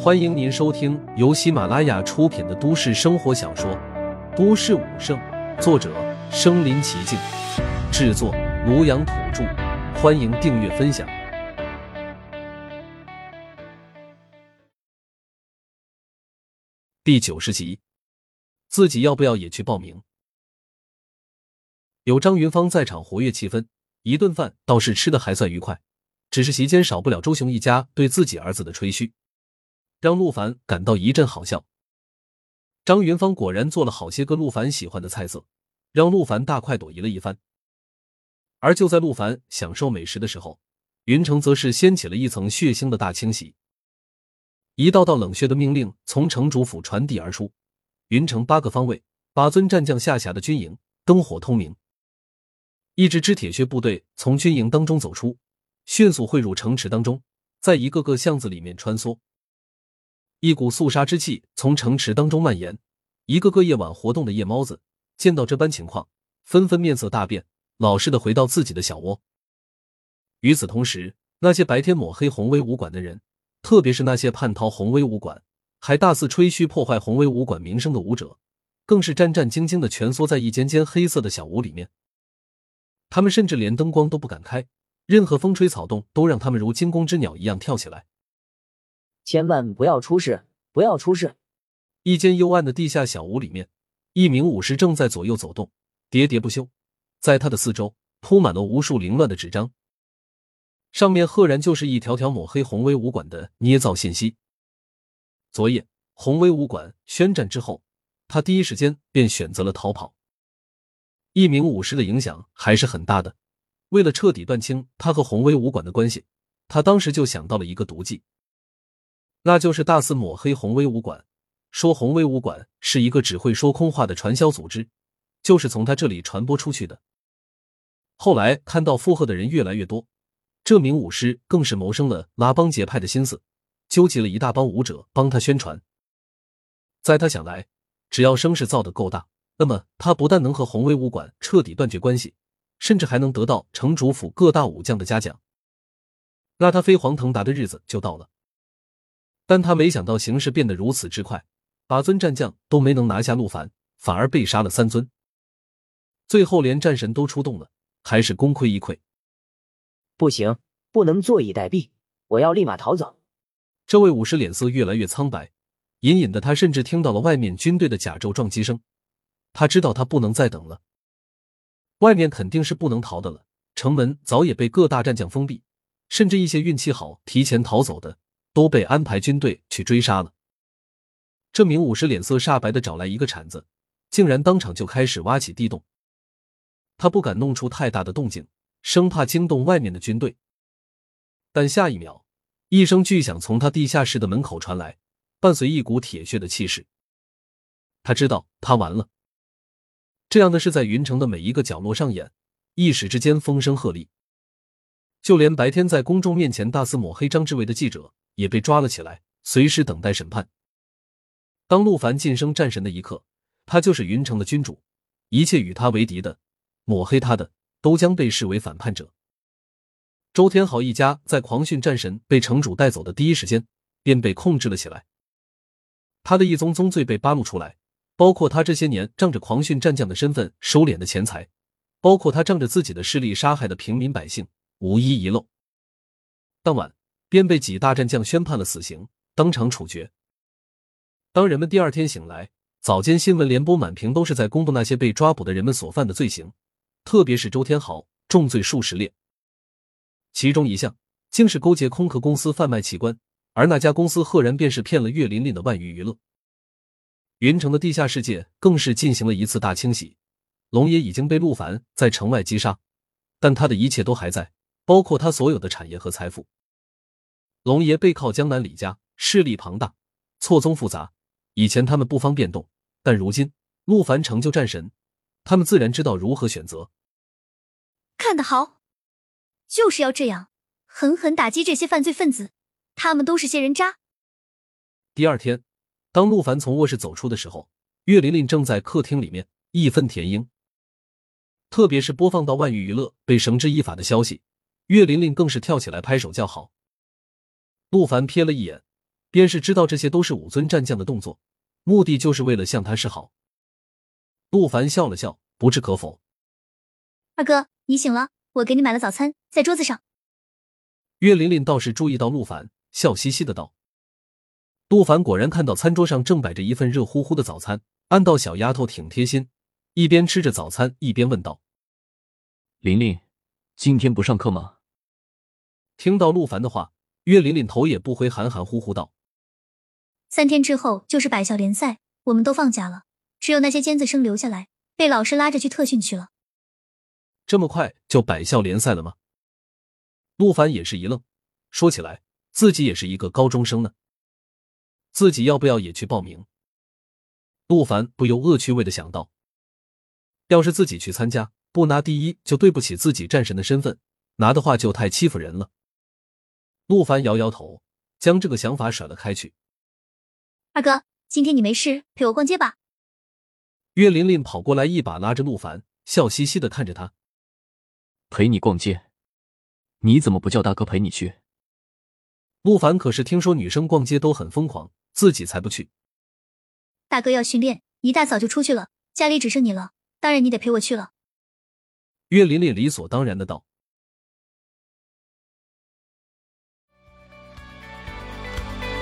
欢迎您收听由喜马拉雅出品的都市生活小说《都市武圣》，作者：身临其境，制作：庐阳土著。欢迎订阅分享。第九十集，自己要不要也去报名？有张云芳在场，活跃气氛，一顿饭倒是吃的还算愉快。只是席间少不了周雄一家对自己儿子的吹嘘，让陆凡感到一阵好笑。张云芳果然做了好些个陆凡喜欢的菜色，让陆凡大快朵颐了一番。而就在陆凡享受美食的时候，云城则是掀起了一层血腥的大清洗。一道道冷血的命令从城主府传递而出，云城八个方位、八尊战将下辖的军营灯火通明，一支支铁血部队从军营当中走出。迅速汇入城池当中，在一个个巷子里面穿梭，一股肃杀之气从城池当中蔓延。一个个夜晚活动的夜猫子见到这般情况，纷纷面色大变，老实的回到自己的小窝。与此同时，那些白天抹黑红威武馆的人，特别是那些叛逃红威武馆，还大肆吹嘘破坏红威武馆名声的武者，更是战战兢兢的蜷缩在一间间黑色的小屋里面。他们甚至连灯光都不敢开。任何风吹草动都让他们如惊弓之鸟一样跳起来。千万不要出事！不要出事！一间幽暗的地下小屋里面，一名武士正在左右走动，喋喋不休。在他的四周铺满了无数凌乱的纸张，上面赫然就是一条条抹黑宏威武馆的捏造信息。昨夜宏威武馆宣战之后，他第一时间便选择了逃跑。一名武士的影响还是很大的。为了彻底断清他和宏威武馆的关系，他当时就想到了一个毒计，那就是大肆抹黑宏威武馆，说宏威武馆是一个只会说空话的传销组织，就是从他这里传播出去的。后来看到附和的人越来越多，这名武师更是谋生了拉帮结派的心思，纠集了一大帮武者帮他宣传。在他想来，只要声势造得够大，那么他不但能和宏威武馆彻底断绝关系。甚至还能得到城主府各大武将的嘉奖，那他飞黄腾达的日子就到了。但他没想到形势变得如此之快，八尊战将都没能拿下陆凡，反而被杀了三尊，最后连战神都出动了，还是功亏一篑。不行，不能坐以待毙，我要立马逃走。这位武士脸色越来越苍白，隐隐的他甚至听到了外面军队的甲胄撞击声，他知道他不能再等了。外面肯定是不能逃的了，城门早也被各大战将封闭，甚至一些运气好提前逃走的都被安排军队去追杀了。这名武士脸色煞白的找来一个铲子，竟然当场就开始挖起地洞。他不敢弄出太大的动静，生怕惊动外面的军队。但下一秒，一声巨响从他地下室的门口传来，伴随一股铁血的气势。他知道他完了。这样的事在云城的每一个角落上演，一时之间风声鹤唳，就连白天在公众面前大肆抹黑张志伟的记者也被抓了起来，随时等待审判。当陆凡晋升战神的一刻，他就是云城的君主，一切与他为敌的、抹黑他的，都将被视为反叛者。周天豪一家在狂训战神被城主带走的第一时间，便被控制了起来，他的一宗宗罪被扒露出来。包括他这些年仗着狂训战将的身份收敛的钱财，包括他仗着自己的势力杀害的平民百姓，无一遗漏。当晚便被几大战将宣判了死刑，当场处决。当人们第二天醒来，早间新闻联播满屏都是在公布那些被抓捕的人们所犯的罪行，特别是周天豪重罪数十列，其中一项竟是勾结空壳公司贩卖器官，而那家公司赫然便是骗了岳琳琳的万娱娱乐。云城的地下世界更是进行了一次大清洗，龙爷已经被陆凡在城外击杀，但他的一切都还在，包括他所有的产业和财富。龙爷背靠江南李家，势力庞大，错综复杂。以前他们不方便动，但如今陆凡成就战神，他们自然知道如何选择。看得好，就是要这样狠狠打击这些犯罪分子，他们都是些人渣。第二天。当陆凡从卧室走出的时候，岳琳琳正在客厅里面义愤填膺。特别是播放到万娱娱乐被绳之以法的消息，岳琳琳更是跳起来拍手叫好。陆凡瞥了一眼，便是知道这些都是武尊战将的动作，目的就是为了向他示好。陆凡笑了笑，不置可否。二哥，你醒了，我给你买了早餐，在桌子上。岳琳琳倒是注意到陆凡，笑嘻嘻的道。陆凡果然看到餐桌上正摆着一份热乎乎的早餐，暗道小丫头挺贴心，一边吃着早餐一边问道：“琳琳，今天不上课吗？”听到陆凡的话，岳琳琳头也不回，含含糊糊道：“三天之后就是百校联赛，我们都放假了，只有那些尖子生留下来，被老师拉着去特训去了。”这么快就百校联赛了吗？陆凡也是一愣，说起来自己也是一个高中生呢。自己要不要也去报名？陆凡不由恶趣味的想到，要是自己去参加，不拿第一就对不起自己战神的身份，拿的话就太欺负人了。陆凡摇摇头，将这个想法甩了开去。二哥，今天你没事，陪我逛街吧。岳琳琳跑过来，一把拉着陆凡，笑嘻嘻的看着他，陪你逛街？你怎么不叫大哥陪你去？陆凡可是听说女生逛街都很疯狂。自己才不去！大哥要训练，一大早就出去了，家里只剩你了，当然你得陪我去了。岳琳琳理所当然的道。